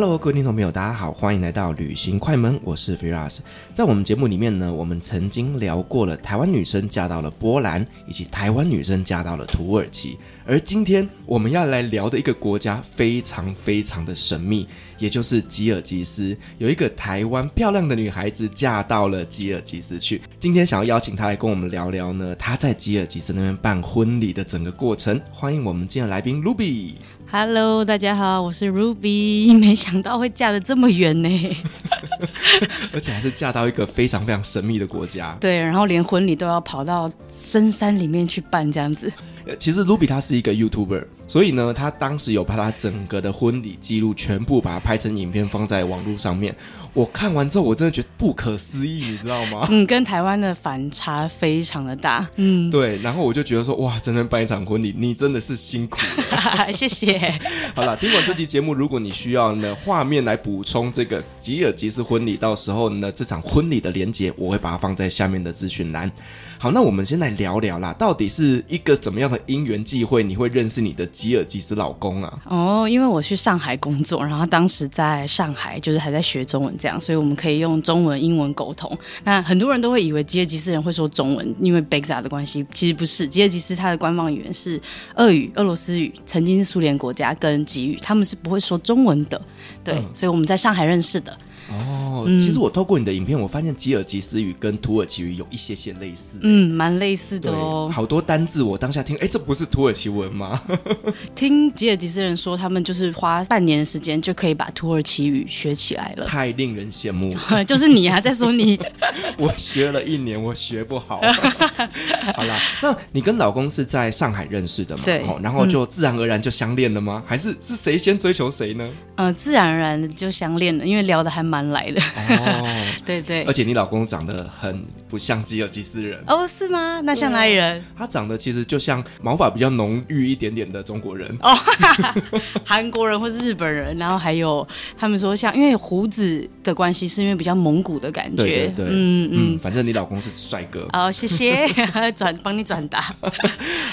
Hello，各位听众朋友，大家好，欢迎来到旅行快门，我是 Firas。在我们节目里面呢，我们曾经聊过了台湾女生嫁到了波兰，以及台湾女生嫁到了土耳其。而今天我们要来聊的一个国家非常非常的神秘，也就是吉尔吉斯。有一个台湾漂亮的女孩子嫁到了吉尔吉斯去。今天想要邀请她来跟我们聊聊呢，她在吉尔吉斯那边办婚礼的整个过程。欢迎我们今天的来宾 Ruby。Hello，大家好，我是 Ruby。没想到会嫁得这么远呢，而且还是嫁到一个非常非常神秘的国家。对，然后连婚礼都要跑到深山里面去办，这样子。其实 Ruby 他是一个 YouTuber，所以呢，他当时有把他整个的婚礼记录全部把它拍成影片放在网络上面。我看完之后，我真的觉得不可思议，你知道吗？嗯，跟台湾的反差非常的大。嗯，对。然后我就觉得说，哇，真的办一场婚礼，你真的是辛苦了。谢谢。好了，听完这期节目，如果你需要呢画面来补充这个吉尔吉斯婚礼，到时候呢这场婚礼的连接，我会把它放在下面的资讯栏。好，那我们先来聊聊啦，到底是一个怎么样的因缘际会，你会认识你的吉尔吉斯老公啊？哦，因为我去上海工作，然后当时在上海就是还在学中文这样，所以我们可以用中文、英文沟通。那很多人都会以为吉尔吉斯人会说中文，因为 Bexa 的关系，其实不是。吉尔吉斯它的官方语言是俄语、俄罗斯语，曾经是苏联国家跟吉语，他们是不会说中文的。对，嗯、所以我们在上海认识的。哦，其实我透过你的影片，我发现吉尔吉斯语跟土耳其语有一些些类似，嗯，蛮类似的哦。好多单字我当下听，哎，这不是土耳其文吗？听吉尔吉斯人说，他们就是花半年的时间就可以把土耳其语学起来了，太令人羡慕了。就是你啊，在说你，我学了一年，我学不好。好啦，那你跟老公是在上海认识的吗？对，然后就自然而然就相恋了吗？还是是谁先追求谁呢？呃，自然而然就相恋了，因为聊的还蛮。来的。哦，对对，而且你老公长得很不像吉尔吉斯人。哦，是吗？那像哪里人？他长得其实就像毛发比较浓郁一点点的中国人。哦，韩国人或是日本人，然后还有他们说像，因为胡子的关系，是因为比较蒙古的感觉，对对对，嗯嗯，反正你老公是帅哥。哦，谢谢，转帮你转达。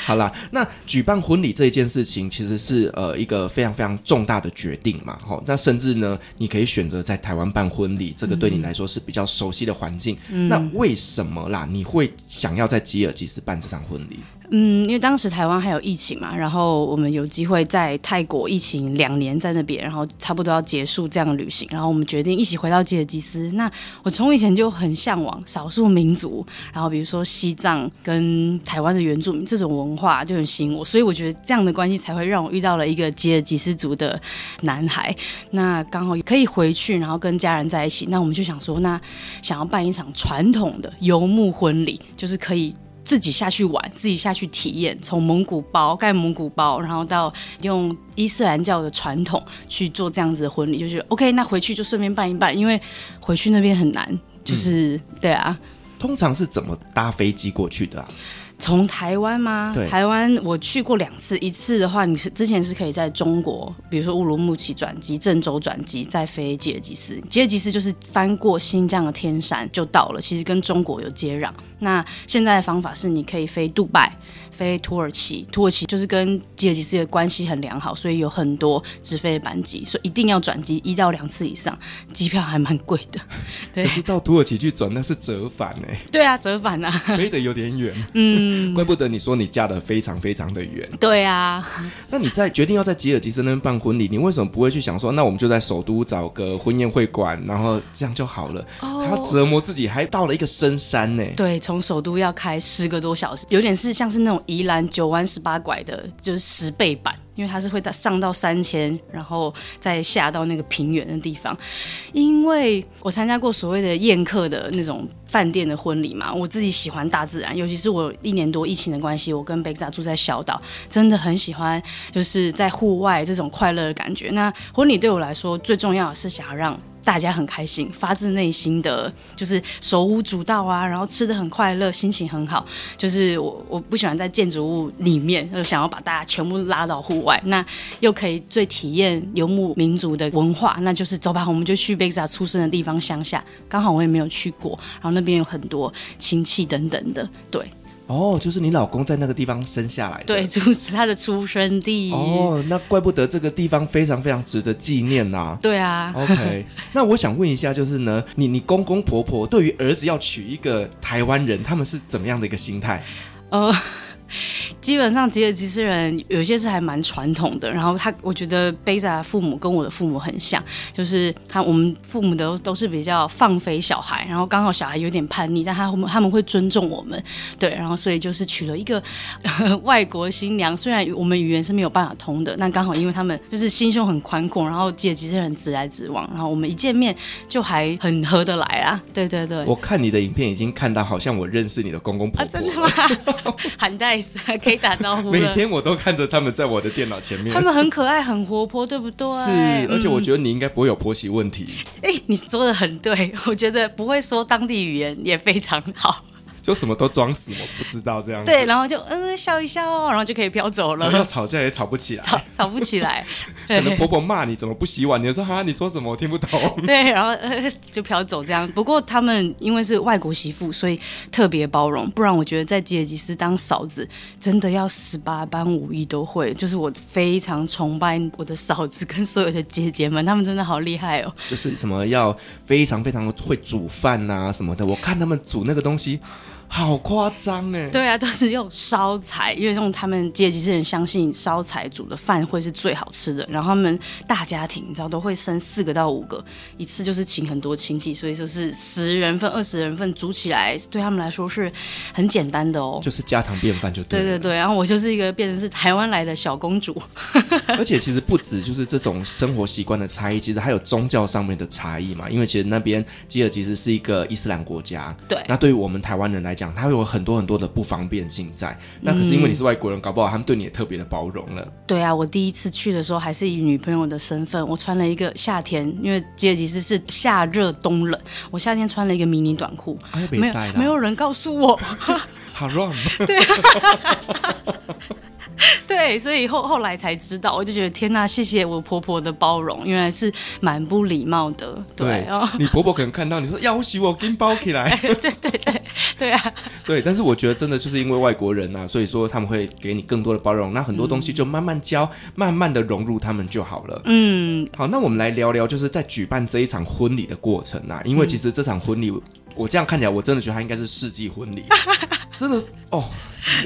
好啦，那举办婚礼这一件事情，其实是呃一个非常非常重大的决定嘛，哦，那甚至呢，你可以选择在台湾办婚礼，这个对你来说是比较熟悉的环境。嗯、那为什么啦？你会想要在吉尔吉斯办这场婚礼？嗯，因为当时台湾还有疫情嘛，然后我们有机会在泰国疫情两年在那边，然后差不多要结束这样旅行，然后我们决定一起回到吉尔吉斯。那我从以前就很向往少数民族，然后比如说西藏跟台湾的原住民这种文化就很吸引我，所以我觉得这样的关系才会让我遇到了一个吉尔吉斯族的男孩。那刚好可以回去，然后跟家人在一起。那我们就想说，那想要办一场传统的游牧婚礼，就是可以。自己下去玩，自己下去体验，从蒙古包盖蒙古包，然后到用伊斯兰教的传统去做这样子的婚礼，就是 OK。那回去就顺便办一办，因为回去那边很难，就是、嗯、对啊。通常是怎么搭飞机过去的啊？从台湾吗？对，台湾我去过两次，一次的话，你是之前是可以在中国，比如说乌鲁木齐转机、郑州转机，再飞吉尔吉斯。吉尔吉斯就是翻过新疆的天山就到了，其实跟中国有接壤。那现在的方法是，你可以飞杜拜。飞土耳其，土耳其就是跟吉尔吉斯的关系很良好，所以有很多直飞的班机，所以一定要转机一到两次以上，机票还蛮贵的。对，可是到土耳其去转那是折返哎。对啊，折返啊，飞得有点远。嗯，怪不得你说你嫁得非常非常的远。对啊，那你在决定要在吉尔吉斯那边办婚礼，你为什么不会去想说，那我们就在首都找个婚宴会馆，然后这样就好了？哦，还要折磨自己，还到了一个深山呢。对，从首都要开十个多小时，有点是像是那种。宜兰九弯十八拐的，就是十倍版。因为它是会到上到三千，然后再下到那个平原的地方。因为我参加过所谓的宴客的那种饭店的婚礼嘛，我自己喜欢大自然，尤其是我一年多疫情的关系，我跟贝克萨住在小岛，真的很喜欢就是在户外这种快乐的感觉。那婚礼对我来说最重要的是想要让。大家很开心，发自内心的就是手舞足蹈啊，然后吃得很快乐，心情很好。就是我我不喜欢在建筑物里面，就想要把大家全部拉到户外，那又可以最体验游牧民族的文化，那就是走吧，我们就去贝萨出生的地方乡下，刚好我也没有去过，然后那边有很多亲戚等等的，对。哦，就是你老公在那个地方生下来的，对，就是他的出生地。哦，那怪不得这个地方非常非常值得纪念呐、啊。对啊。OK，那我想问一下，就是呢，你你公公婆婆对于儿子要娶一个台湾人，他们是怎么样的一个心态？呃。基本上吉尔吉斯人有些是还蛮传统的，然后他我觉得贝萨父母跟我的父母很像，就是他我们父母都都是比较放飞小孩，然后刚好小孩有点叛逆，但他们他们会尊重我们，对，然后所以就是娶了一个 外国新娘，虽然我们语言是没有办法通的，但刚好因为他们就是心胸很宽阔，然后吉尔吉斯人直来直往，然后我们一见面就还很合得来啊，对对对。我看你的影片已经看到，好像我认识你的公公婆婆，啊，真的吗？很带。可以打招呼。每天我都看着他们在我的电脑前面。他们很可爱，很活泼，对不对？是，而且我觉得你应该不会有婆媳问题。哎、嗯欸，你说的很对，我觉得不会说当地语言也非常好。就什么都装死，我不知道这样子。对，然后就嗯笑一笑，然后就可以飘走了。要吵架也吵不起来，吵吵不起来。可能婆婆骂你怎么不洗碗，你就说哈，你说什么我听不懂。对，然后、呃、就飘走这样。不过他们因为是外国媳妇，所以特别包容。不然我觉得在吉尔吉斯当嫂子真的要十八般武艺都会。就是我非常崇拜我的嫂子跟所有的姐姐们，他们真的好厉害哦。就是什么要非常非常会煮饭啊什么的，我看他们煮那个东西。好夸张哎！对啊，都是用烧柴，因为用他们吉尔吉斯人相信烧柴煮的饭会是最好吃的。然后他们大家庭，你知道都会生四个到五个，一次就是请很多亲戚，所以就是十人份、二十人份煮起来，对他们来说是很简单的哦。就是家常便饭就对。对对对，然后我就是一个变成是台湾来的小公主。而且其实不止就是这种生活习惯的差异，其实还有宗教上面的差异嘛。因为其实那边吉尔吉斯是一个伊斯兰国家，对。那对于我们台湾人来讲，讲，他会有很多很多的不方便性在，那可是因为你是外国人，嗯、搞不好他们对你也特别的包容了。对啊，我第一次去的时候还是以女朋友的身份，我穿了一个夏天，因为吉尔吉斯是夏热冬冷，我夏天穿了一个迷你短裤，啊、没有没有人告诉我，好乱。对。对，所以后后来才知道，我就觉得天哪，谢谢我婆婆的包容，原来是蛮不礼貌的。对，对哦，你婆婆可能看到你说 要洗我，给你包起来。对对对，对啊，对。但是我觉得真的就是因为外国人呐，所以说他们会给你更多的包容，那很多东西就慢慢教，嗯、慢慢的融入他们就好了。嗯，好，那我们来聊聊，就是在举办这一场婚礼的过程啊，因为其实这场婚礼，嗯、我这样看起来，我真的觉得它应该是世纪婚礼，真的哦。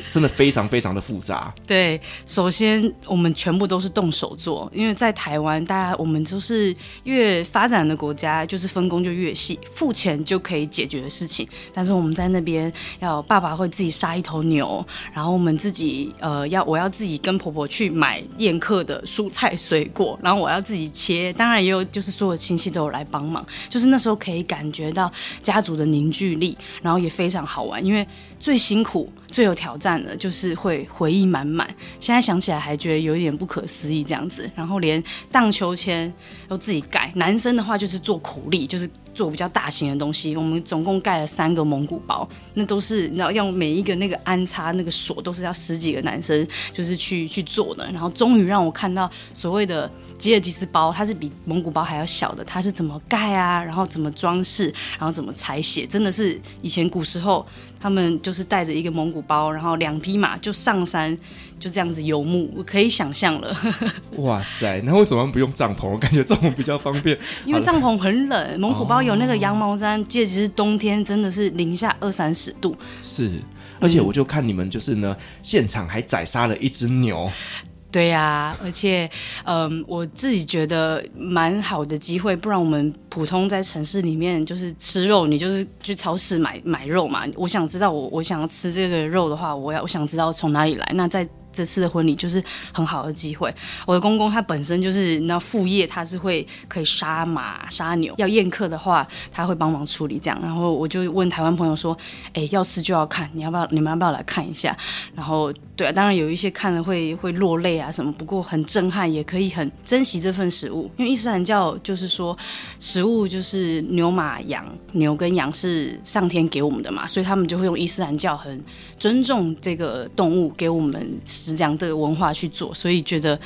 真的非常非常的复杂。对，首先我们全部都是动手做，因为在台湾，大家我们就是越发展的国家，就是分工就越细，付钱就可以解决的事情。但是我们在那边，要爸爸会自己杀一头牛，然后我们自己呃要我要自己跟婆婆去买宴客的蔬菜水果，然后我要自己切，当然也有就是所有亲戚都有来帮忙，就是那时候可以感觉到家族的凝聚力，然后也非常好玩，因为最辛苦。最有挑战的，就是会回忆满满。现在想起来还觉得有一点不可思议这样子。然后连荡秋千都自己盖。男生的话就是做苦力，就是做比较大型的东西。我们总共盖了三个蒙古包，那都是你知道，用每一个那个安插那个锁都是要十几个男生就是去去做的。然后终于让我看到所谓的吉尔吉斯包，它是比蒙古包还要小的，它是怎么盖啊？然后怎么装饰？然后怎么采血？真的是以前古时候。他们就是带着一个蒙古包，然后两匹马就上山，就这样子游牧，我可以想象了。哇塞，那为什么不用帐篷？我感觉帐篷比较方便。因为帐篷很冷，蒙古包有那个羊毛毡，吉尔吉斯冬天，真的是零下二三十度。是，而且我就看你们就是呢，现场还宰杀了一只牛。对呀、而且，嗯，我自己觉得蛮好的机会，不然我们普通在城市里面就是吃肉，你就是去超市买买肉嘛。我想知道，我我想要吃这个肉的话，我要我想知道从哪里来。那在这次的婚礼就是很好的机会。我的公公他本身就是那副业，他是会可以杀马杀牛，要宴客的话他会帮忙处理这样。然后我就问台湾朋友说：“哎，要吃就要看，你要不要？你们要不要来看一下？”然后对啊，当然有一些看了会会落泪啊什么，不过很震撼，也可以很珍惜这份食物。因为伊斯兰教就是说，食物就是牛马羊，牛跟羊是上天给我们的嘛，所以他们就会用伊斯兰教很尊重这个动物给我们。是这样的文化去做，所以觉得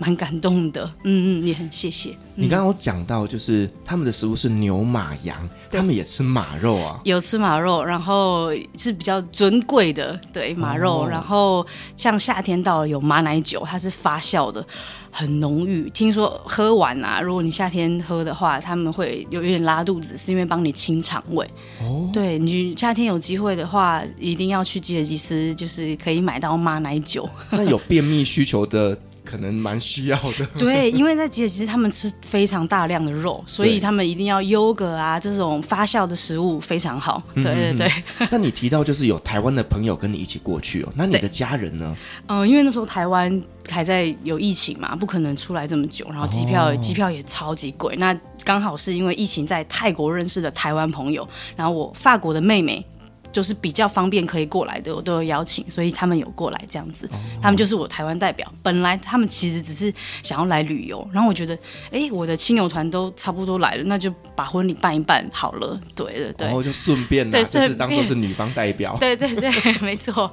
蛮感动的。嗯嗯，也很谢谢。你刚刚有讲到，就是他们的食物是牛马羊，他们也吃马肉啊？有吃马肉，然后是比较尊贵的，对马肉。哦、然后像夏天到了，有马奶酒，它是发酵的，很浓郁。听说喝完啊，如果你夏天喝的话，他们会有有点拉肚子，是因为帮你清肠胃。哦，对你夏天有机会的话，一定要去吉尔吉斯，就是可以买到马奶酒。那有便秘需求的。可能蛮需要的，对，因为在吉尔吉斯他们吃非常大量的肉，所以他们一定要优格啊这种发酵的食物非常好。对对对。那你提到就是有台湾的朋友跟你一起过去哦，那你的家人呢？嗯、呃，因为那时候台湾还在有疫情嘛，不可能出来这么久，然后机票、哦、机票也超级贵。那刚好是因为疫情在泰国认识的台湾朋友，然后我法国的妹妹。就是比较方便可以过来的，我都有邀请，所以他们有过来这样子。他们就是我台湾代表。本来他们其实只是想要来旅游，然后我觉得，哎，我的亲友团都差不多来了，那就把婚礼办一办好了。对对对，然后就顺便对，就是当做是女方代表。对对对，没错。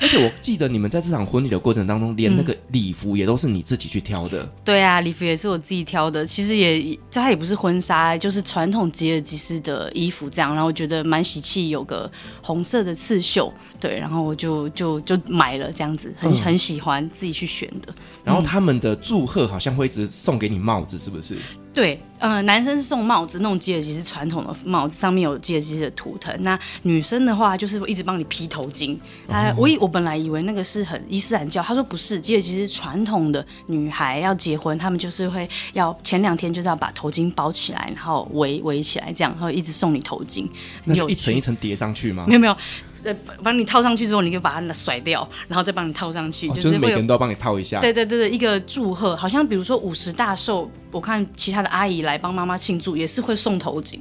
而且我记得你们在这场婚礼的过程当中，连那个礼服也都是你自己去挑的。对啊，礼服也是我自己挑的。其实也，这它也不是婚纱，就是传统吉尔吉斯的衣服这样。然后我觉得蛮喜气，有个。红色的刺绣，对，然后我就就就买了这样子，很很喜欢自己去选的。然后他们的祝贺好像会一直送给你帽子，是不是？对，呃，男生是送帽子，那种吉尔吉斯传统的帽子，上面有吉尔吉斯的图腾。那女生的话，就是一直帮你披头巾。他，我以我本来以为那个是很伊斯兰教，他说不是，吉尔吉斯传统的女孩要结婚，他们就是会要前两天就是要把头巾包起来，然后围围起来，这样，然后一直送你头巾。那有一层一层叠上去吗？没有没有。再帮你套上去之后，你就把它甩掉，然后再帮你套上去，哦、就是，每个人都要帮你套一下。对对对对，一个祝贺，好像比如说五十大寿，我看其他的阿姨来帮妈妈庆祝，也是会送头巾，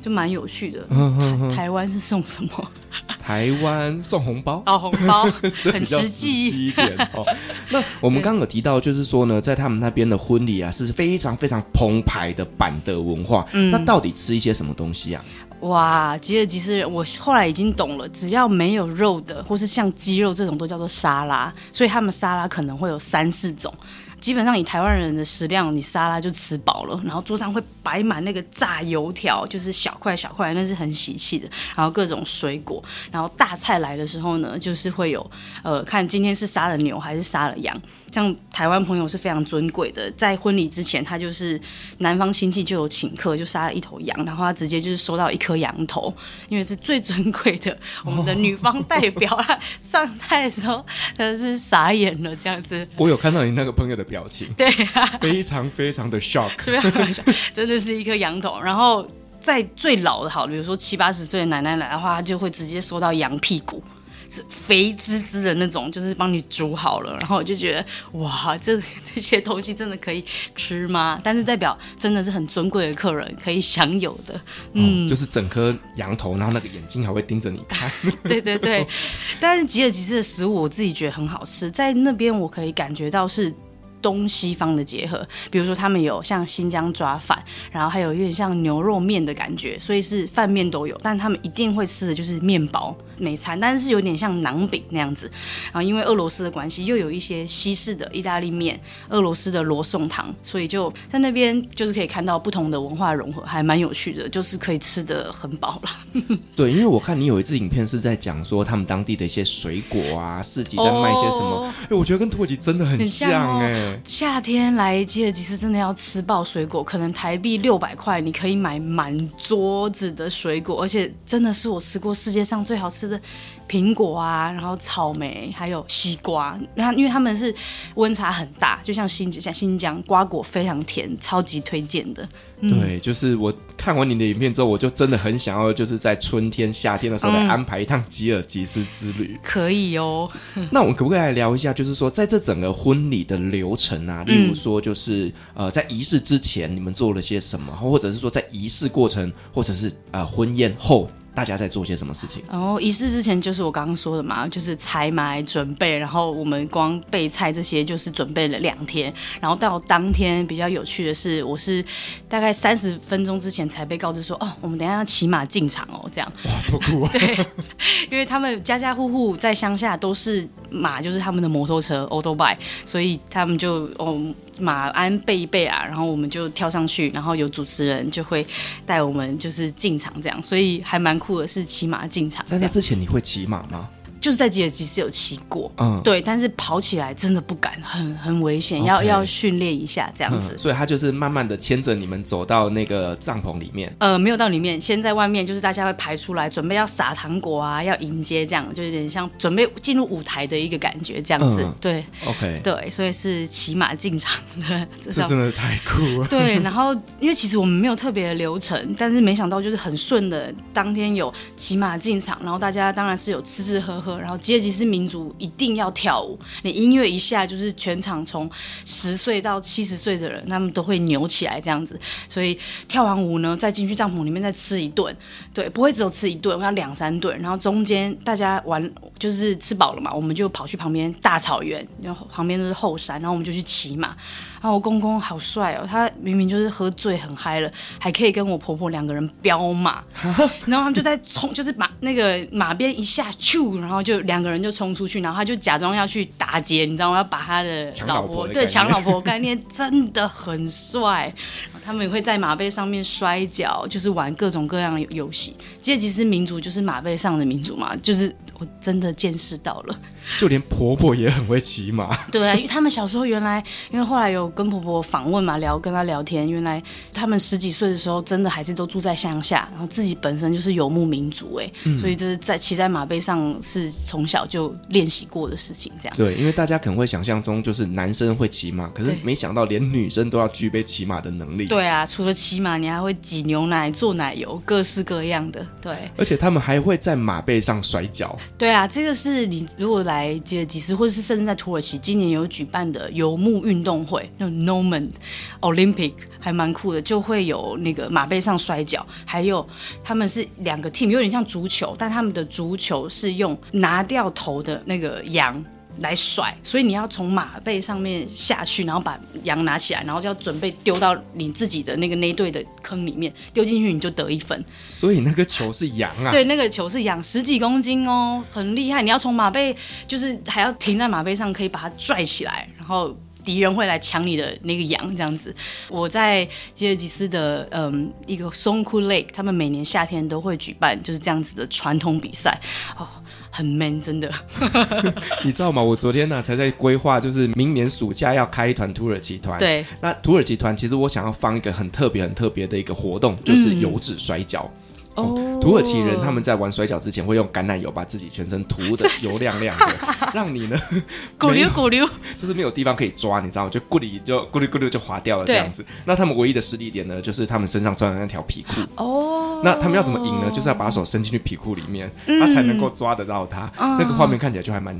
就蛮有趣的。嗯嗯嗯。台湾是送什么？台湾送红包。哦，红包很 实际，实际一点哦。那我们刚刚有提到，就是说呢，在他们那边的婚礼啊，是非常非常澎湃的板的文化。嗯。那到底吃一些什么东西啊？哇，吉尔吉斯人，我后来已经懂了，只要没有肉的，或是像鸡肉这种，都叫做沙拉，所以他们沙拉可能会有三四种。基本上以台湾人的食量，你沙拉就吃饱了，然后桌上会摆满那个炸油条，就是小块小块，那是很喜气的。然后各种水果，然后大菜来的时候呢，就是会有呃，看今天是杀了牛还是杀了羊。像台湾朋友是非常尊贵的，在婚礼之前，他就是男方亲戚就有请客，就杀了一头羊，然后他直接就是收到一颗羊头，因为是最尊贵的。我们的女方代表他上菜的时候，他是傻眼了这样子。我有看到你那个朋友的表情，对啊，非常非常的 shock，非常的 shock，真的是一颗羊头。然后在最老的好，比如说七八十岁的奶奶来的话，她就会直接收到羊屁股。肥滋滋的那种，就是帮你煮好了，然后我就觉得哇，这 这些东西真的可以吃吗？但是代表真的是很尊贵的客人可以享有的，嗯，哦、就是整颗羊头，然后那个眼睛还会盯着你看。对对对，但是吉尔吉斯的食物我自己觉得很好吃，在那边我可以感觉到是东西方的结合，比如说他们有像新疆抓饭，然后还有有点像牛肉面的感觉，所以是饭面都有，但他们一定会吃的就是面包。美餐，但是有点像馕饼那样子，然后因为俄罗斯的关系，又有一些西式的意大利面、俄罗斯的罗宋汤，所以就在那边就是可以看到不同的文化融合，还蛮有趣的，就是可以吃的很饱了。对，因为我看你有一支影片是在讲说他们当地的一些水果啊，市集在卖一些什么，哦，我觉得跟土耳其真的很像哎，欸。夏天来吉尔吉斯真的要吃爆水果，可能台币六百块你可以买满桌子的水果，而且真的是我吃过世界上最好吃的。苹果啊，然后草莓，还有西瓜。那因为他们是温差很大，就像新像新疆瓜果非常甜，超级推荐的。嗯、对，就是我看完你的影片之后，我就真的很想要，就是在春天、夏天的时候来安排一趟吉尔吉斯之旅。可以哦。那我们可不可以来聊一下，就是说在这整个婚礼的流程啊，例如说就是、嗯、呃在仪式之前你们做了些什么，或者是说在仪式过程，或者是呃婚宴后。大家在做些什么事情？然后仪式之前就是我刚刚说的嘛，就是采买准备，然后我们光备菜这些就是准备了两天，然后到当天比较有趣的是，我是大概三十分钟之前才被告知说，哦，我们等一下要骑马进场哦，这样。哇，这么酷啊！对，因为他们家家户户在乡下都是马，就是他们的摩托车 auto bike，所以他们就哦。马鞍背一背啊，然后我们就跳上去，然后有主持人就会带我们就是进场这样，所以还蛮酷的，是骑马进场。在那之前你会骑马吗？就是在吉尔吉斯有骑过，嗯，对，但是跑起来真的不敢，很很危险要要训练一下这样子。所以他就是慢慢的牵着你们走到那个帐篷里面。呃，没有到里面，先在外面，就是大家会排出来，准备要撒糖果啊，要迎接这样，就有点像准备进入舞台的一个感觉这样子。嗯、对，OK，对，所以是骑马进场的，这真的太酷了。对，然后因为其实我们没有特别的流程，但是没想到就是很顺的，当天有骑马进场，然后大家当然是有吃吃喝喝。然后吉尔吉斯民族一定要跳舞，你音乐一下，就是全场从十岁到七十岁的人，他们都会扭起来这样子。所以跳完舞呢，再进去帐篷里面再吃一顿，对，不会只有吃一顿，要两三顿。然后中间大家玩就是吃饱了嘛，我们就跑去旁边大草原，然后旁边都是后山，然后我们就去骑马。然后我公公好帅哦，他明明就是喝醉很嗨了，还可以跟我婆婆两个人飙马，然后他们就在冲，就是马那个马鞭一下，咻，然后就两个人就冲出去，然后他就假装要去打劫，你知道吗？要把他的老婆，对，抢老婆概念真的很帅。他们也会在马背上面摔跤，就是玩各种各样的游戏。吉尔吉斯民族就是马背上的民族嘛，就是我真的见识到了。就连婆婆也很会骑马。对啊，因为他们小时候原来，因为后来有跟婆婆访问嘛，聊跟她聊天，原来他们十几岁的时候，真的还是都住在乡下，然后自己本身就是游牧民族，哎、嗯，所以就是在骑在马背上是从小就练习过的事情，这样。对，因为大家可能会想象中就是男生会骑马，可是没想到连女生都要具备骑马的能力。对啊，除了骑马，你还会挤牛奶、做奶油，各式各样的。对，而且他们还会在马背上摔跤。对啊，这个是你如果来吉尔吉斯，或者是甚至在土耳其，今年有举办的游牧运动会，那种 Nomad Olympic 还蛮酷的，就会有那个马背上摔跤，还有他们是两个 team，有点像足球，但他们的足球是用拿掉头的那个羊。来甩，所以你要从马背上面下去，然后把羊拿起来，然后就要准备丢到你自己的那个那队的坑里面，丢进去你就得一分。所以那个球是羊啊？对，那个球是羊，十几公斤哦，很厉害。你要从马背，就是还要停在马背上，可以把它拽起来，然后敌人会来抢你的那个羊，这样子。我在吉尔吉斯的嗯一个松库 Lake，他们每年夏天都会举办就是这样子的传统比赛哦。很 man，真的。你知道吗？我昨天呢、啊、才在规划，就是明年暑假要开一团土耳其团。对，那土耳其团其实我想要放一个很特别、很特别的一个活动，就是油脂摔跤。嗯哦，土耳其人他们在玩摔跤之前会用橄榄油把自己全身涂的油亮亮的，让你呢咕溜咕溜，就是没有地方可以抓，你知道吗？就咕哩就咕哩咕噜就滑掉了这样子。那他们唯一的实力点呢，就是他们身上穿的那条皮裤。哦，那他们要怎么赢呢？就是要把手伸进去皮裤里面，他才能够抓得到他。嗯、那个画面看起来就还蛮。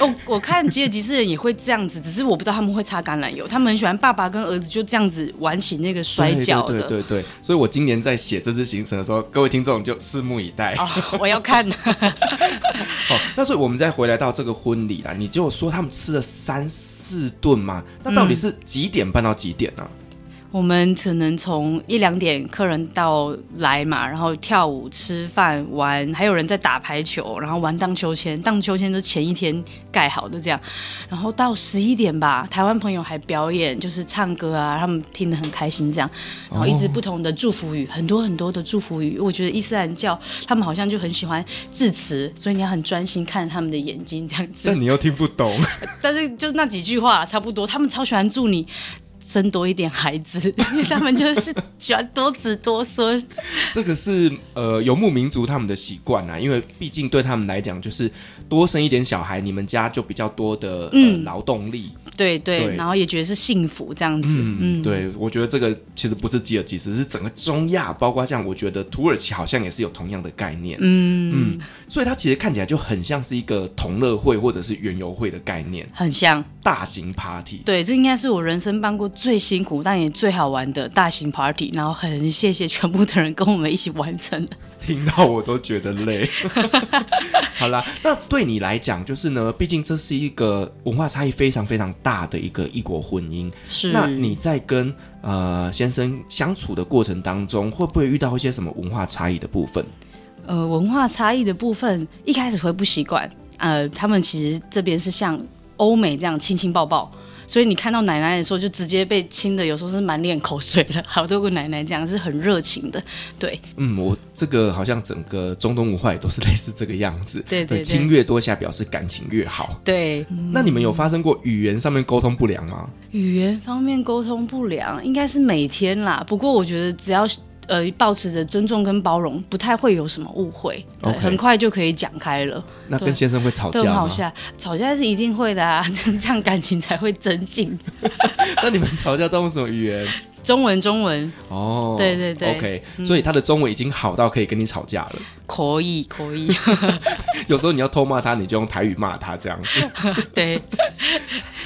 我 我看吉尔吉斯人也会这样子，只是我不知道他们会擦橄榄油。他们很喜欢爸爸跟儿子就这样子玩起那个摔跤的。对对，对，所以我今年在写这次行程的时候，各位听众就拭目以待。哦，我要看。好，那所以我们再回来到这个婚礼啦，你就说他们吃了三四顿嘛，那到底是几点办到几点呢？啊？我们可能从一两点客人到来嘛，然后跳舞、吃饭、玩，还有人在打排球，然后玩荡秋千。荡秋千是前一天盖好的这样，然后到十一点吧，台湾朋友还表演，就是唱歌啊，他们听得很开心这样，然后一直不同的祝福语，很多很多的祝福语。我觉得伊斯兰教他们好像就很喜欢致辞，所以你要很专心看他们的眼睛这样子。但你又听不懂，但是就那几句话差不多，他们超喜欢祝你。生多一点孩子，因 为他们就是喜欢多子多孙。这个是呃游牧民族他们的习惯啊，因为毕竟对他们来讲，就是多生一点小孩，你们家就比较多的、嗯、呃劳动力。对对，对，然后也觉得是幸福这样子。嗯，嗯对，我觉得这个其实不是吉尔吉斯，是整个中亚，包括像我觉得土耳其好像也是有同样的概念。嗯嗯，所以它其实看起来就很像是一个同乐会或者是园游会的概念，很像大型 party。对，这应该是我人生办过最辛苦但也最好玩的大型 party，然后很谢谢全部的人跟我们一起完成。听到我都觉得累。好啦，那对你来讲，就是呢，毕竟这是一个文化差异非常非常大的一个异国婚姻。是。那你在跟呃先生相处的过程当中，会不会遇到一些什么文化差异的部分？呃，文化差异的部分，一开始会不习惯。呃，他们其实这边是像欧美这样亲亲抱抱。所以你看到奶奶的时候，就直接被亲的，有时候是满脸口水了。好多个奶奶这样是很热情的，对。嗯，我这个好像整个中东文化也都是类似这个样子。对对，对，亲越多下表示感情越好。对。那你们有发生过语言上面沟通不良吗？语言方面沟通不良，应该是每天啦。不过我觉得只要。呃，保持着尊重跟包容，不太会有什么误会.很快就可以讲开了。那跟先生会吵架吗？吵架，吵架是一定会的啊，这样感情才会增进。那你们吵架都用什么语言？中文，中文。哦，对对对，OK，嗯。所以他的中文已经好到可以跟你吵架了。可以，可以。有时候你要偷骂他，你就用台语骂他，这样子。对。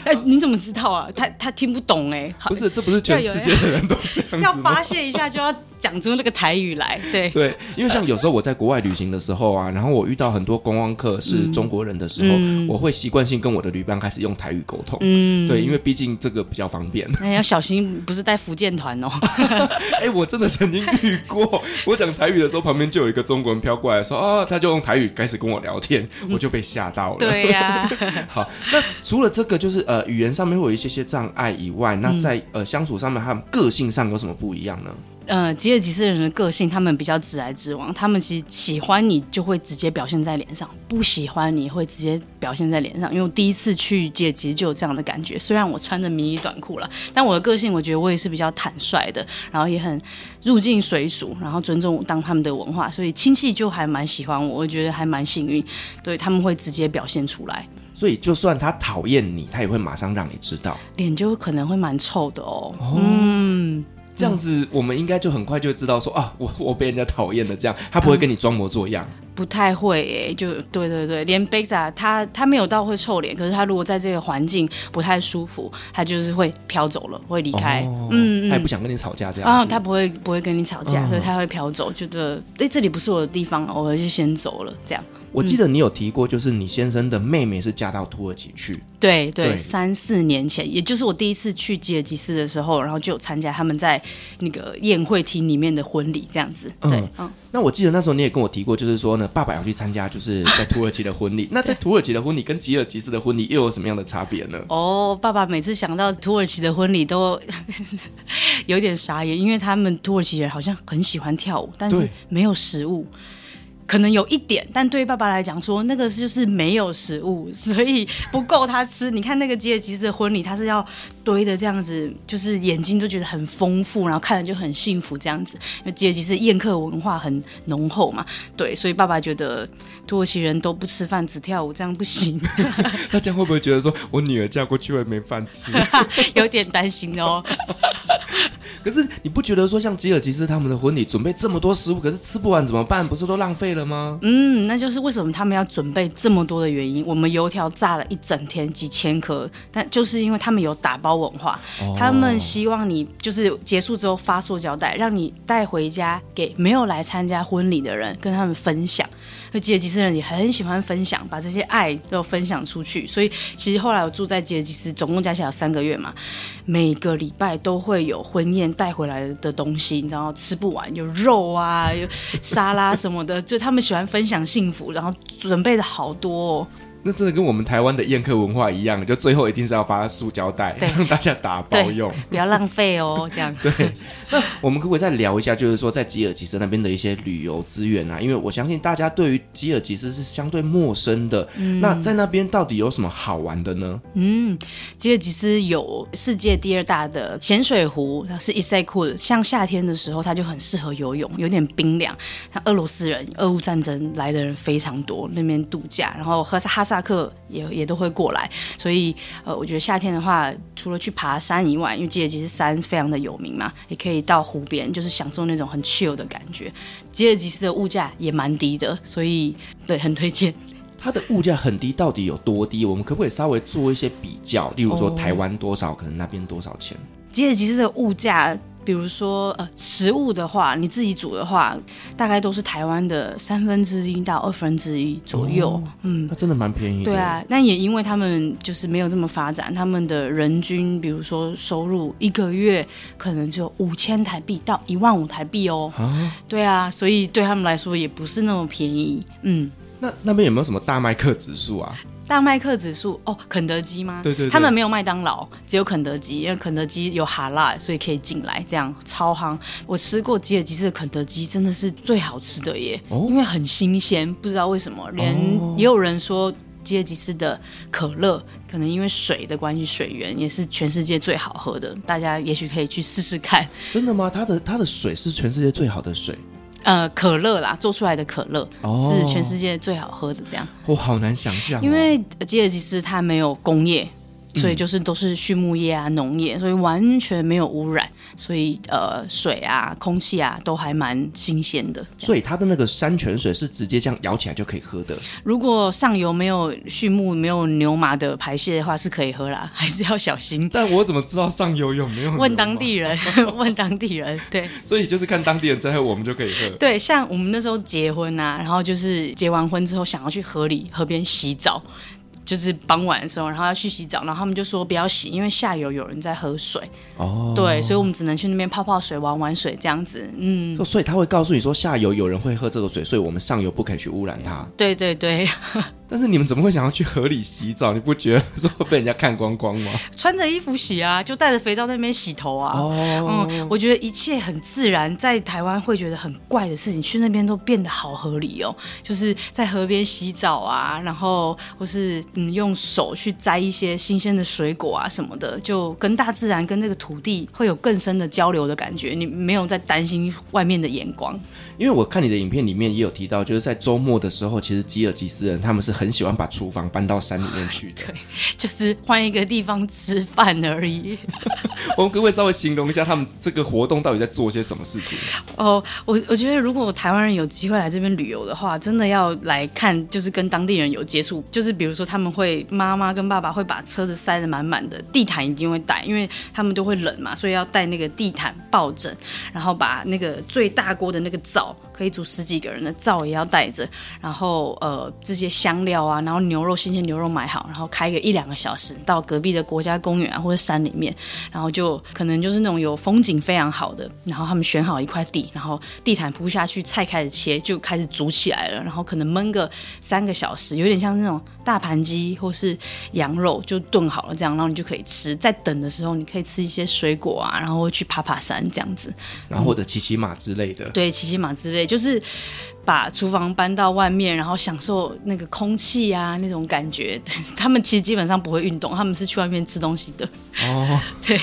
哎，你怎么知道啊？他他听不懂哎。不是，这不是全世界的人都这样子。要发泄一下就要讲出那个台语来。对对，因为像有时候我在国外旅行的时候啊，然后我遇到很多观光客是中国人的时候，嗯、我会习惯性跟我的旅伴开始用台语沟通。嗯，对，因为毕竟这个比较方便。那要小心，不是带福建团哦。哎，我真的曾经遇过，我讲台语的时候，旁边就有一个中国人飘过来说啊，他就用台语开始跟我聊天，我就被吓到了。对呀、啊。好，那除了这个，就是呃，语言上面会有一些些障碍以外，那在呃相处上面，他们个性上有什么不一样呢？呃，吉尔吉斯人的个性，他们比较直来直往，他们其实喜欢你就会直接表现在脸上，不喜欢你会直接表现在脸上。因为我第一次去吉尔吉斯就有这样的感觉，虽然我穿着迷你短裤了，但我的个性我觉得我也是比较坦率的，然后也很入境随俗，然后尊重当他们的文化，所以亲戚就还蛮喜欢我，我觉得还蛮幸运，对他们会直接表现出来。所以就算他讨厌你，他也会马上让你知道，脸就可能会蛮臭的。哦嗯。这样子，我们应该就很快就会知道说啊，我我被人家讨厌了。这样，他不会跟你装模作样，嗯、不太会诶、欸。就对对对，连贝萨他他没有到会臭脸，可是他如果在这个环境不太舒服，他就是会飘走了，会离开。哦、嗯，他也不想跟你吵架这样。啊，他不会不会跟你吵架，嗯、所以他会飘走，觉得哎这里不是我的地方，我就先走了这样。我记得你有提过，就是你先生的妹妹是嫁到土耳其去。对对，对，三四年前，也就是我第一次去吉尔吉斯的时候，然后就有参加他们在那个宴会厅里面的婚礼，这样子。对，嗯，嗯。那我记得那时候你也跟我提过，就是说呢，爸爸要去参加，就是在土耳其的婚礼。那在土耳其的婚礼跟吉尔吉斯的婚礼又有什么样的差别呢？哦，爸爸每次想到土耳其的婚礼都 有点傻眼，因为他们土耳其人好像很喜欢跳舞，但是没有食物。可能有一点，但对于爸爸来讲说，那个就是没有食物，所以不够他吃。你看那个吉尔吉斯的婚礼，他是要堆的这样子，就是眼睛都觉得很丰富，然后看着就很幸福这样子。因为吉尔吉斯宴客文化很浓厚嘛，对，所以爸爸觉得土耳其人都不吃饭只跳舞，这样不行。那这样会不会觉得说我女儿嫁过去会没饭吃？有点担心哦。可是你不觉得说像吉尔吉斯他们的婚礼准备这么多食物，可是吃不完怎么办？不是都浪费了吗？嗯，那就是为什么他们要准备这么多的原因。我们油条炸了一整天几千颗，但就是因为他们有打包文化，哦、他们希望你就是结束之后发塑胶袋，让你带回家给没有来参加婚礼的人，跟他们分享。那吉尔吉斯人也很喜欢分享，把这些爱都分享出去。所以其实后来我住在吉尔吉斯，总共加起来有三个月嘛，每个礼拜都会有婚宴带回来的东西，你知道吃不完，有肉啊，有 沙拉什么的，就他们喜欢分享幸福，然后准备的好多哦。那真的跟我们台湾的宴客文化一样，就最后一定是要发塑胶袋，让大家打包用，不要浪费哦。这样 对。那我们可不可以再聊一下，就是说在吉尔吉斯那边的一些旅游资源啊？因为我相信大家对于吉尔吉斯是相对陌生的。嗯、那在那边到底有什么好玩的呢？嗯，吉尔吉斯有世界第二大的咸水湖，它是伊塞库，像夏天的时候，它就很适合游泳，有点冰凉。像俄罗斯人，俄乌战争来的人非常多，那边度假，然后哈萨哈萨克也也都会过来，所以呃，我觉得夏天的话，除了去爬山以外，因为吉尔吉斯山非常的有名嘛，也可以到湖边，就是享受那种很 chill 的感觉。吉尔吉斯的物价也蛮低的，所以对，很推荐。它的物价很低，到底有多低？我们可不可以稍微做一些比较？例如说台湾多少，哦、可能那边多少钱？吉尔吉斯的物价。比如说，呃，食物的话，你自己煮的话，大概都是台湾的三分之一到二分之一左右。哦、嗯，那真的蛮便宜的。对啊，那也因为他们就是没有这么发展，他们的人均，比如说收入一个月可能就五千台币到一万五台币哦。啊，对啊，所以对他们来说也不是那么便宜。嗯，那那边有没有什么大麦克指数啊？大麦克指数哦，肯德基吗？对对对，他们没有麦当劳，只有肯德基，因为肯德基有哈辣，所以可以进来，这样超夯。我吃过吉尔吉斯的肯德基，真的是最好吃的耶，哦、因为很新鲜，不知道为什么，连也有人说吉尔吉斯的可乐，可能因为水的关系，水源也是全世界最好喝的，大家也许可以去试试看。真的吗？它的它的水是全世界最好的水？呃，可乐啦，做出来的可乐、哦、是全世界最好喝的，这样。我好难想象、哦，因为吉尔吉斯它没有工业。所以就是都是畜牧业啊，农业，所以完全没有污染，所以呃，水啊，空气啊，都还蛮新鲜的。所以它的那个山泉水是直接这样舀起来就可以喝的。如果上游没有畜牧、没有牛马的排泄的话，是可以喝啦，还是要小心。但我怎么知道上游有没有？问当地人，问当地人。对。所以就是看当地人在喝，我们就可以喝。对，像我们那时候结婚啊，然后就是结完婚之后想要去河里河边洗澡。就是傍晚的时候，然后要去洗澡，然后他们就说不要洗，因为下游有人在喝水。哦，对，所以我们只能去那边泡泡水、玩玩水这样子。嗯，所以他会告诉你说下游有人会喝这个水，所以我们上游不可以去污染它。对对对。但是你们怎么会想要去河里洗澡？你不觉得说被人家看光光吗？穿着衣服洗啊，就带着肥皂在那边洗头啊。哦，嗯，我觉得一切很自然，在台湾会觉得很怪的事情，去那边都变得好合理哦。就是在河边洗澡啊，然后或是嗯用手去摘一些新鲜的水果啊什么的，就跟大自然跟这个土地会有更深的交流的感觉。你没有在担心外面的眼光。因为我看你的影片里面也有提到，就是在周末的时候，其实吉尔吉斯人他们是很喜欢把厨房搬到山里面去的。对，就是换一个地方吃饭而已。我们可不可以稍微形容一下他们这个活动到底在做些什么事情？哦，我我觉得如果台湾人有机会来这边旅游的话，真的要来看，就是跟当地人有接触，就是比如说他们会妈妈跟爸爸会把车子塞得满满的，地毯一定会带，因为他们都会冷嘛，所以要带那个地毯、抱枕，然后把那个最大锅的那个灶。可以煮十几个人的灶也要带着，然后呃这些香料啊，然后牛肉新鲜牛肉买好，然后开个一两个小时到隔壁的国家公园啊或者山里面，然后就可能就是那种有风景非常好的，然后他们选好一块地，然后地毯铺下去，菜开始切就开始煮起来了，然后可能焖个三个小时，有点像那种大盘鸡或是羊肉就炖好了这样，然后你就可以吃。在等的时候，你可以吃一些水果啊，然后去爬爬山这样子，然后或者骑骑马之类的。嗯、对，骑骑马之类。就是把厨房搬到外面，然后享受那个空气啊，那种感觉。他们其实基本上不会运动，他们是去外面吃东西的。哦，对，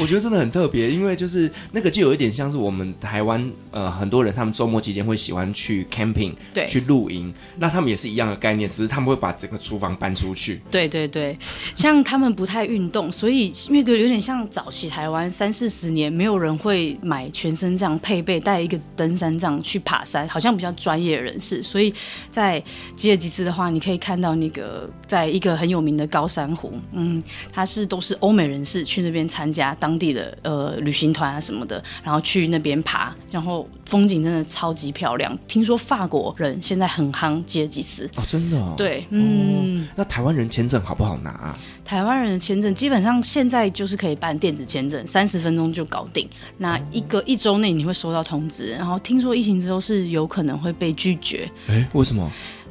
我觉得真的很特别，因为就是那个就有一点像是我们台湾呃很多人他们周末期间会喜欢去 camping，对，去露营。那他们也是一样的概念，只是他们会把整个厨房搬出去。对对对，像他们不太运动，所以那个有点像早期台湾三四十年没有人会买全身这样配备，带一个登山杖去爬山，好像比较专业人士。所以在吉尔吉斯的话，你可以看到那个在一个很有名的高山湖，嗯，它是都是欧美人士去那边参加当地的呃旅行团啊什么的，然后去那边爬，然后风景真的超级漂亮。听说法国人现在很夯吉尔吉斯哦，真的、哦？对，嗯。哦、那台湾人签证好不好拿啊？台湾人的签证基本上现在就是可以办电子签证，三十分钟就搞定。那一个一周内你会收到通知，然后听说疫情之后是有可能会被拒绝。哎，为什么？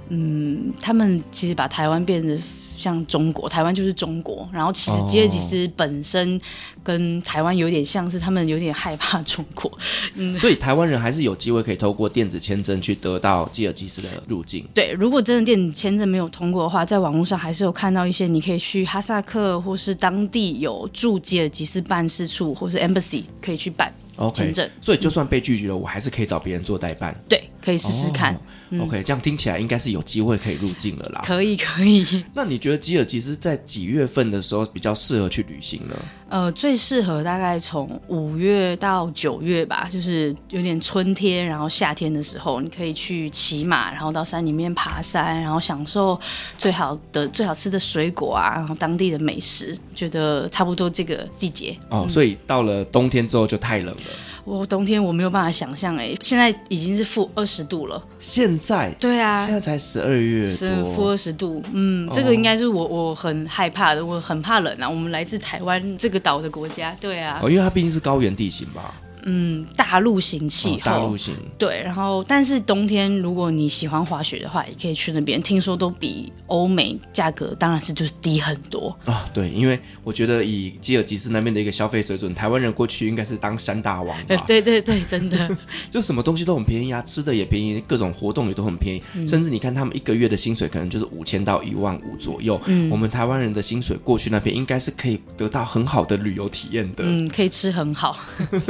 嗯，他们其实把台湾变得。像中国，台湾就是中国。然后其实吉尔吉斯本身跟台湾有点像是，他们有点害怕中国。嗯，所以台湾人还是有机会可以透过电子签证去得到吉尔吉斯的入境。对，如果真的电子签证没有通过的话，在网络上还是有看到一些你可以去哈萨克或是当地有驻吉尔吉斯办事处或是 embassy 可以去办签证。所以就算被拒绝了，我还是可以找别人做代办。对，可以试试看。哦嗯、OK，这样听起来应该是有机会可以入境了啦。可以，可以。那你觉得吉尔吉斯在几月份的时候比较适合去旅行呢？呃，最适合大概从五月到九月吧，就是有点春天，然后夏天的时候，你可以去骑马，然后到山里面爬山，然后享受最好的、最好吃的水果啊，然后当地的美食，觉得差不多这个季节。哦，所以到了冬天之后就太冷了。我冬天我没有办法想象哎，现在已经是负二十度了。现在？对啊，现在才十二月，是负二十度。嗯，这个应该是我我很害怕的，我很怕冷啊。我们来自台湾这个岛的国家，对啊，哦，因为它毕竟是高原地形吧。嗯，大陆型气候，哦、大陆型对，然后但是冬天如果你喜欢滑雪的话，也可以去那边。听说都比欧美价格当然是就是低很多啊、哦。对，因为我觉得以吉尔吉斯那边的一个消费水准，台湾人过去应该是当山大王吧？对对对，真的，就什么东西都很便宜啊，吃的也便宜，各种活动也都很便宜，嗯、甚至你看他们一个月的薪水可能就是五千到一万五左右。嗯，我们台湾人的薪水过去那边应该是可以得到很好的旅游体验的。嗯，可以吃很好。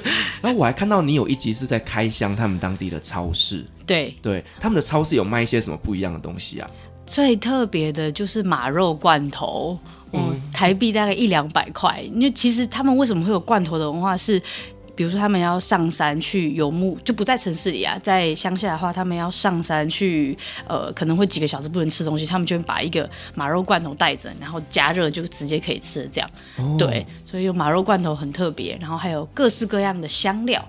然后我还看到你有。一集是在开箱他们当地的超市，对对，他们的超市有卖一些什么不一样的东西啊？最特别的就是马肉罐头，嗯，嗯台币大概一两百块。因为其实他们为什么会有罐头的文化是？比如说，他们要上山去游牧，就不在城市里啊，在乡下的话，他们要上山去，呃，可能会几个小时不能吃东西，他们就会把一个马肉罐头带着，然后加热就直接可以吃的这样。哦、对，所以有马肉罐头很特别，然后还有各式各样的香料。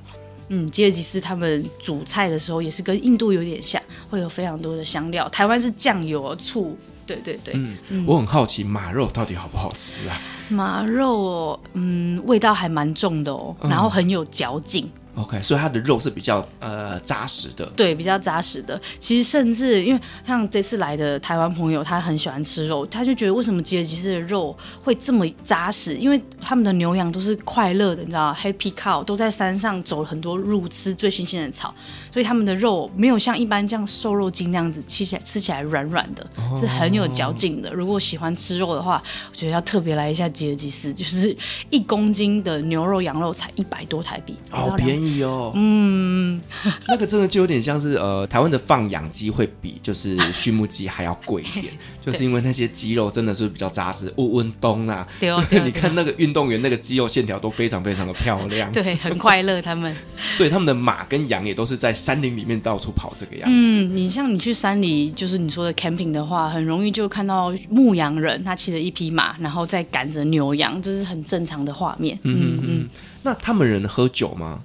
嗯，吉尔吉斯他们煮菜的时候也是跟印度有点像，会有非常多的香料。台湾是酱油、醋。对对对，嗯，嗯，我很好奇马肉到底好不好吃啊？马肉哦，嗯，味道还蛮重的哦，然后很有嚼劲。嗯 OK，所以它的肉是比较呃扎实的，对，比较扎实的。其实甚至因为像这次来的台湾朋友，他很喜欢吃肉，他就觉得为什么吉尔吉斯的肉会这么扎实？因为他们的牛羊都是快乐的，你知道吗？Happy cow 都在山上走很多路，吃最新鲜的草，所以他们的肉没有像一般这样瘦肉精那样子吃起来吃起来软软的，哦、是很有嚼劲的。如果喜欢吃肉的话，我觉得要特别来一下吉尔吉斯，就是一公斤的牛肉羊肉才一百多台币，好便宜。哦，嗯，那个真的就有点像是呃，台湾的放养鸡会比就是畜牧鸡还要贵一点，就是因为那些鸡肉真的是比较扎实。温温冬啊，对哦，你看那个运动员那个肌肉线条都非常非常的漂亮，对，很快乐他们。所以他们的马跟羊也都是在山林里面到处跑这个样子。嗯，你像你去山里，就是你说的 camping 的话，很容易就看到牧羊人，他骑着一匹马，然后再赶着牛羊，这是很正常的画面。嗯嗯，嗯，那他们人喝酒吗？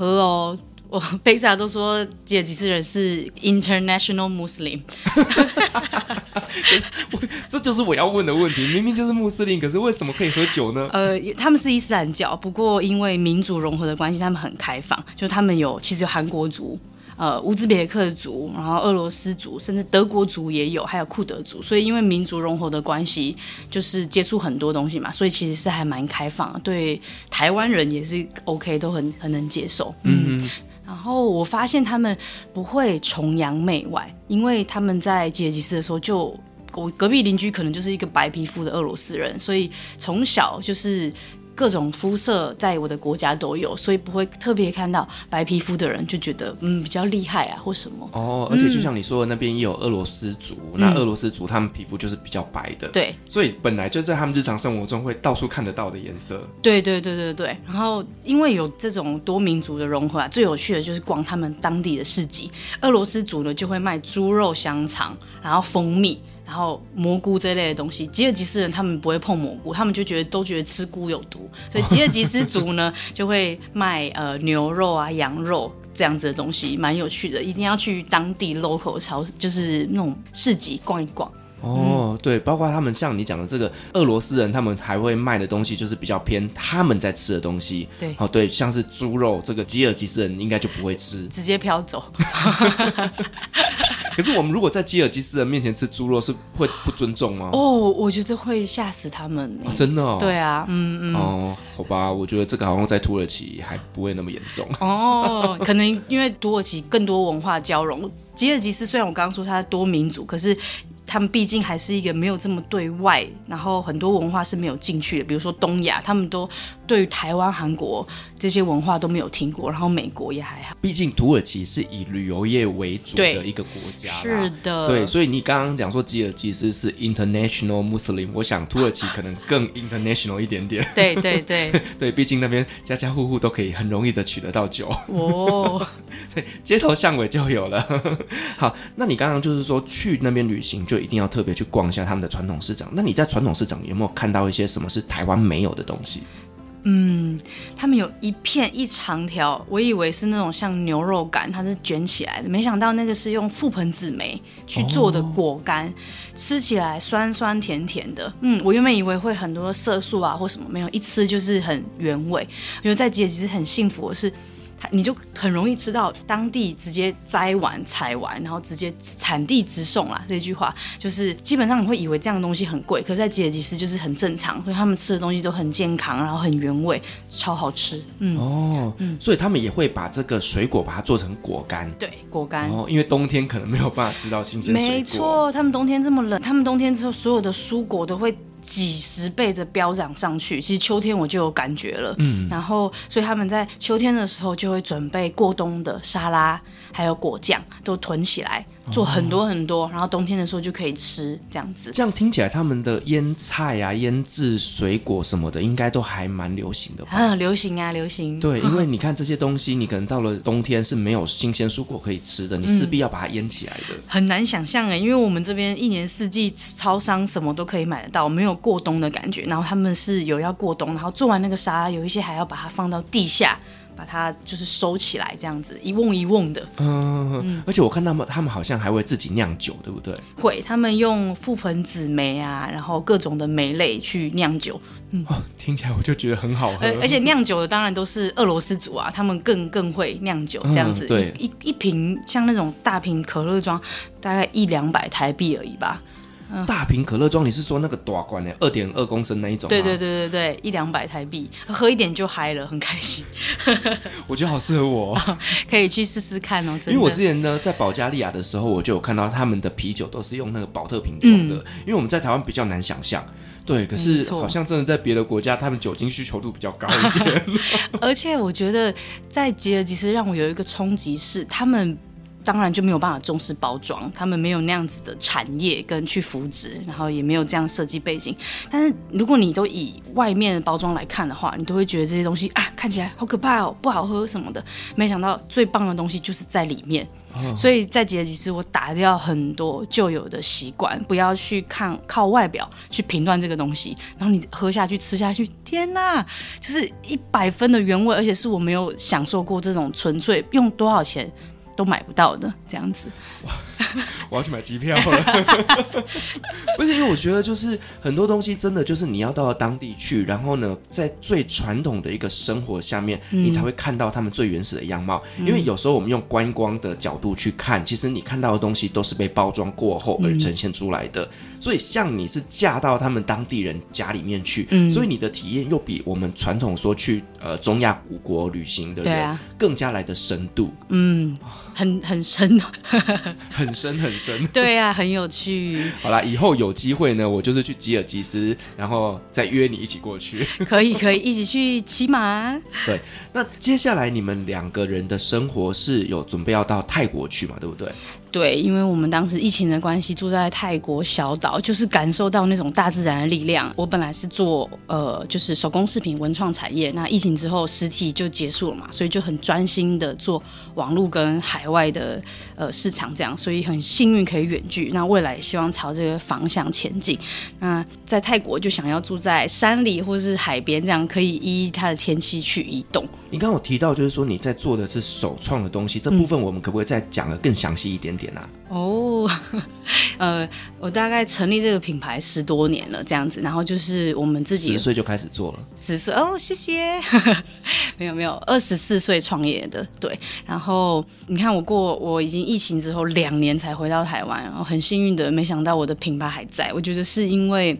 喝哦，我 贝萨都说吉尔吉斯人是 international Muslim，这就是我要问的问题。明明就是穆斯林，可是为什么可以喝酒呢？呃，他们是伊斯兰教，不过因为民族融合的关系，他们很开放。就他们有其实有韩国族。呃，乌兹别克族，然后俄罗斯族，甚至德国族也有，还有库德族。所以因为民族融合的关系，就是接触很多东西嘛，所以其实是还蛮开放的。对台湾人也是 OK，都很很能接受。嗯，嗯，然后我发现他们不会崇洋媚外，因为他们在吉尔吉斯的时候就，就我隔壁邻居可能就是一个白皮肤的俄罗斯人，所以从小就是。各种肤色在我的国家都有，所以不会特别看到白皮肤的人就觉得嗯比较厉害啊或什么哦。而且就像你说的，那边也有俄罗斯族，嗯、那俄罗斯族他们皮肤就是比较白的，对，所以本来就在他们日常生活中会到处看得到的颜色。对对对对对。然后因为有这种多民族的融合啊，最有趣的就是逛他们当地的市集。俄罗斯族呢就会卖猪肉香肠，然后蜂蜜。然后蘑菇这类的东西，吉尔吉斯人他们不会碰蘑菇，他们就觉得都觉得吃菇有毒，所以吉尔吉斯族呢 就会卖呃牛肉啊、羊肉这样子的东西，蛮有趣的，一定要去当地 local 超就是那种市集逛一逛。哦，对，包括他们像你讲的这个俄罗斯人，他们还会卖的东西就是比较偏他们在吃的东西。对，哦对，像是猪肉，这个吉尔吉斯人应该就不会吃，直接飘走。可是我们如果在吉尔吉斯人面前吃猪肉，是会不尊重吗？哦，我觉得会吓死他们、欸哦。真的哦。对啊，嗯嗯。哦，好吧，我觉得这个好像在土耳其还不会那么严重。哦，可能因为土耳其更多文化交融。吉尔吉斯虽然我刚刚说它多民族，可是。他们毕竟还是一个没有这么对外，然后很多文化是没有进去的。比如说东亚，他们都对于台湾、韩国这些文化都没有听过，然后美国也还好。毕竟土耳其是以旅游业为主的一个国家，是的，对。所以你刚刚讲说吉尔吉斯是 international Muslim，我想土耳其可能更 international 一点点。对对对 对，毕竟那边家家户户都可以很容易的取得到酒。哦，对，街头巷尾就有了。好，那你刚刚就是说去那边旅行就。一定要特别去逛一下他们的传统市场。那你在传统市场有没有看到一些什么是台湾没有的东西？嗯，他们有一片一长条，我以为是那种像牛肉干，它是卷起来的，没想到那个是用覆盆子梅去做的果干，哦、吃起来酸酸甜甜的。嗯，我原本以为会很多色素啊或什么，没有，一吃就是很原味。我觉得在吉尔吉斯很幸福的是。你就很容易吃到当地直接摘完采完，然后直接产地直送啦。这句话就是基本上你会以为这样的东西很贵，可是在吉尔吉斯就是很正常，所以他们吃的东西都很健康，然后很原味，超好吃。嗯哦，嗯，所以他们也会把这个水果把它做成果干。对，果干。哦，因为冬天可能没有办法吃到新鲜水果。没错，他们冬天这么冷，他们冬天之后所有的蔬果都会。几十倍的飙涨上去，其实秋天我就有感觉了。嗯，然后所以他们在秋天的时候就会准备过冬的沙拉，还有果酱都囤起来。做很多很多，然后冬天的时候就可以吃这样子。这样听起来，他们的腌菜啊、腌制水果什么的，应该都还蛮流行的吧？嗯，流行啊，流行。对，因为你看这些东西，你可能到了冬天是没有新鲜蔬果可以吃的，你势必要把它腌起来的。嗯，很难想象哎，因为我们这边一年四季超商什么都可以买得到，没有过冬的感觉。然后他们是有要过冬，然后做完那个沙拉，有一些还要把它放到地下。把它就是收起来，这样子一瓮一瓮的。嗯，嗯，而且我看他们，他们好像还会自己酿酒，对不对？会，他们用覆盆子梅啊，然后各种的梅类去酿酒。嗯，哦，听起来我就觉得很好喝。而且酿酒的当然都是俄罗斯族啊，他们更更会酿酒，这样子。嗯、对，一一瓶像那种大瓶可乐装，大概一两百台币而已吧。大瓶可乐装，你是说那个大罐的二点二公升那一种吗？对对对对对，一两百台币，喝一点就嗨了，很开心。我觉得好适合我，可以去试试看哦。因为我之前呢在保加利亚的时候，我就有看到他们的啤酒都是用那个保特瓶装的，嗯、因为我们在台湾比较难想象。对，可是好像真的在别的国家，他们酒精需求度比较高一点。而且我觉得在吉尔吉斯让我有一个冲击是他们。当然就没有办法重视包装，他们没有那样子的产业跟去扶植，然后也没有这样设计背景。但是如果你都以外面的包装来看的话，你都会觉得这些东西啊看起来好可怕哦，不好喝什么的。没想到最棒的东西就是在里面。哦、所以在吉尔吉斯，我打掉很多旧有的习惯，不要去看靠外表去评断这个东西，然后你喝下去吃下去，天哪，就是一百分的原味，而且是我没有享受过这种纯粹用多少钱都买不到的这样子，哇！我要去买机票了。不是因为我觉得，就是很多东西真的就是你要到当地去，然后呢，在最传统的一个生活下面，嗯、你才会看到他们最原始的样貌。嗯、因为有时候我们用观光的角度去看，其实你看到的东西都是被包装过后而呈现出来的。嗯、所以，像你是嫁到他们当地人家里面去，嗯、所以你的体验又比我们传统说去呃中亚古国旅行的人更加来的深度。嗯。很 很深，很深很深。对、啊，很有趣。好啦，以后有机会呢，我就是去吉尔吉斯，然后再约你一起过去。可以可以，一起去骑马。对，那接下来你们两个人的生活是有准备要到泰国去嘛？对不对？对，因为我们当时疫情的关系，住在泰国小岛，就是感受到那种大自然的力量。我本来是做呃，就是手工饰品文创产业，那疫情之后实体就结束了嘛，所以就很专心的做网络跟海外的呃市场这样，所以很幸运可以远距。那未来希望朝这个方向前进。那在泰国就想要住在山里或是海边，这样可以依它的天气去移动。你刚刚有提到，就是说你在做的是首创的东西，这部分我们可不可以再讲的更详细一点点啊？哦。哦，呃，我大概成立这个品牌十多年了，这样子，然后就是我们自己十岁就开始做了，十岁哦，谢谢，没有没有，二十四岁创业的，对，然后你看我过我已经疫情之后两年才回到台湾，然后很幸运的，没想到我的品牌还在，我觉得是因为。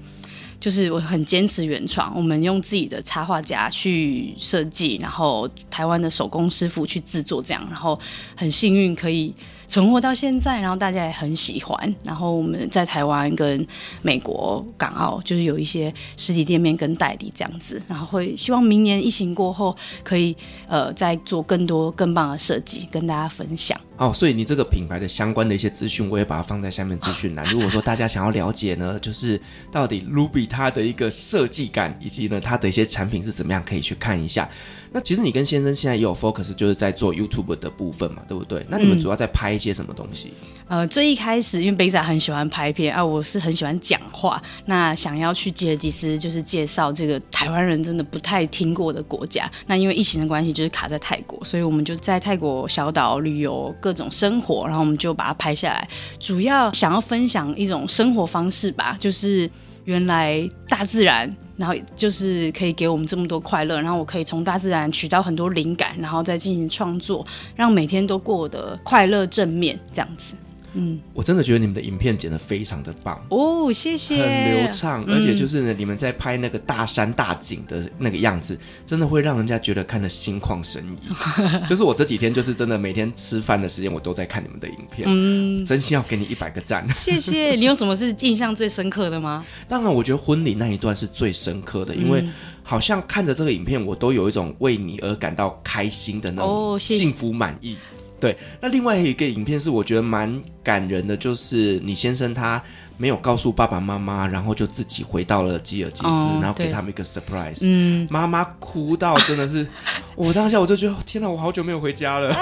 就是我很坚持原创，我们用自己的插画家去设计，然后台湾的手工师傅去制作，这样，然后很幸运可以存活到现在，然后大家也很喜欢，然后我们在台湾跟美国、港澳就是有一些实体店面跟代理这样子，然后会希望明年疫情过后可以呃再做更多更棒的设计跟大家分享。哦，所以你这个品牌的相关的一些资讯，我也把它放在下面资讯栏。如果说大家想要了解呢，就是到底 Ruby 它的一个设计感，以及呢它的一些产品是怎么样，可以去看一下。那其实你跟先生现在也有 focus，就是在做 YouTube 的部分嘛，对不对？那你们主要在拍一些什么东西？嗯、呃，最一开始因为贝仔很喜欢拍片啊，我是很喜欢讲话，那想要去吉尔吉斯，就是介绍这个台湾人真的不太听过的国家。那因为疫情的关系，就是卡在泰国，所以我们就在泰国小岛旅游各种生活，然后我们就把它拍下来，主要想要分享一种生活方式吧，就是原来大自然。然后就是可以给我们这么多快乐，然后我可以从大自然取到很多灵感，然后再进行创作，让每天都过得快乐正面这样子。嗯，我真的觉得你们的影片剪得非常的棒哦，谢谢，很流畅，而且就是呢，嗯、你们在拍那个大山大景的那个样子，真的会让人家觉得看得心旷神怡。就是我这几天就是真的每天吃饭的时间，我都在看你们的影片，嗯，真心要给你一百个赞。谢谢。你有什么是印象最深刻的吗？当然，我觉得婚礼那一段是最深刻的，因为好像看着这个影片，我都有一种为你而感到开心的那种幸福满意。哦对，那另外一个影片是我觉得蛮感人的，就是你先生他没有告诉爸爸妈妈，然后就自己回到了吉尔吉斯，哦、然后给他们一个 surprise。嗯，妈妈哭到真的是，我当下我就觉得天哪，我好久没有回家了。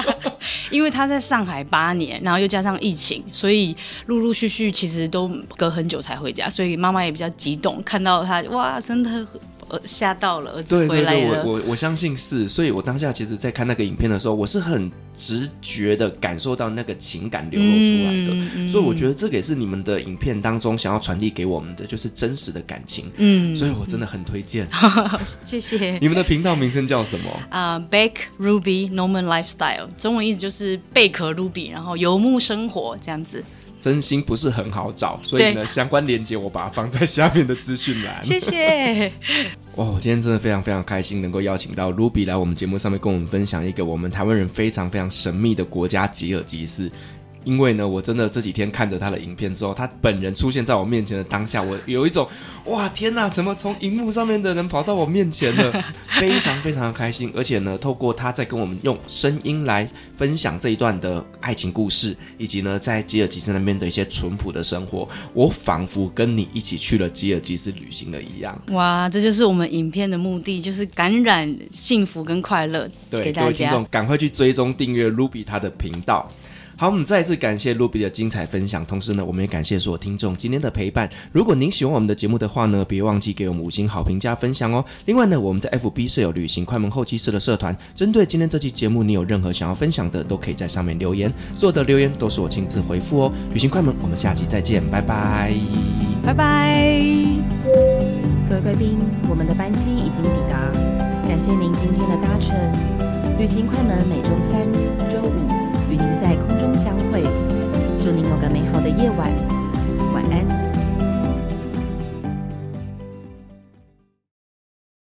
因为他在上海八年，然后又加上疫情，所以陆陆续续其实都隔很久才回家，所以妈妈也比较激动，看到他哇，真的。吓到了，儿子回来了。对对对，我我我相信是，所以我当下其实，在看那个影片的时候，我是很直觉的感受到那个情感流露出来的。所以我觉得这个也是你们的影片当中想要传递给我们的，就是真实的感情。嗯，所以我真的很推荐。嗯、谢谢。你们的频道名称叫什么？啊、uh,，Bake Ruby Norman Lifestyle，中文意思就是贝壳 Ruby，然后游牧生活这样子。真心不是很好找，所以呢，相关链接我把它放在下面的资讯栏。谢谢。哦，今天真的非常非常开心，能够邀请到 Ruby 来我们节目上面跟我们分享一个我们台湾人非常非常神秘的国家——吉尔吉斯。因为呢，我真的这几天看着他的影片之后，他本人出现在我面前的当下，我有一种哇天哪，怎么从荧幕上面的人跑到我面前了？非常非常的开心。而且呢，透过他在跟我们用声音来分享这一段的爱情故事，以及呢，在吉尔吉斯那边的一些淳朴的生活，我仿佛跟你一起去了吉尔吉斯旅行了一样。哇，这就是我们影片的目的，就是感染幸福跟快乐，对，给大家。各位听众，赶快去追踪订阅 Ruby 他的频道。好，我们再一次感谢 Ruby 的精彩分享，同时呢，我们也感谢所有听众今天的陪伴。如果您喜欢我们的节目的话呢，别忘记给我们五星好评加分享哦。另外呢，我们在 FB 设有旅行快门后期室的社团，针对今天这期节目，你有任何想要分享的，都可以在上面留言，所有的留言都是我亲自回复哦。旅行快门，我们下期再见，拜拜，拜拜。各位贵宾，我们的班机已经抵达，感谢您今天的搭乘。旅行快门每周三、周五。相会。祝您有个美好的夜晚。晚安。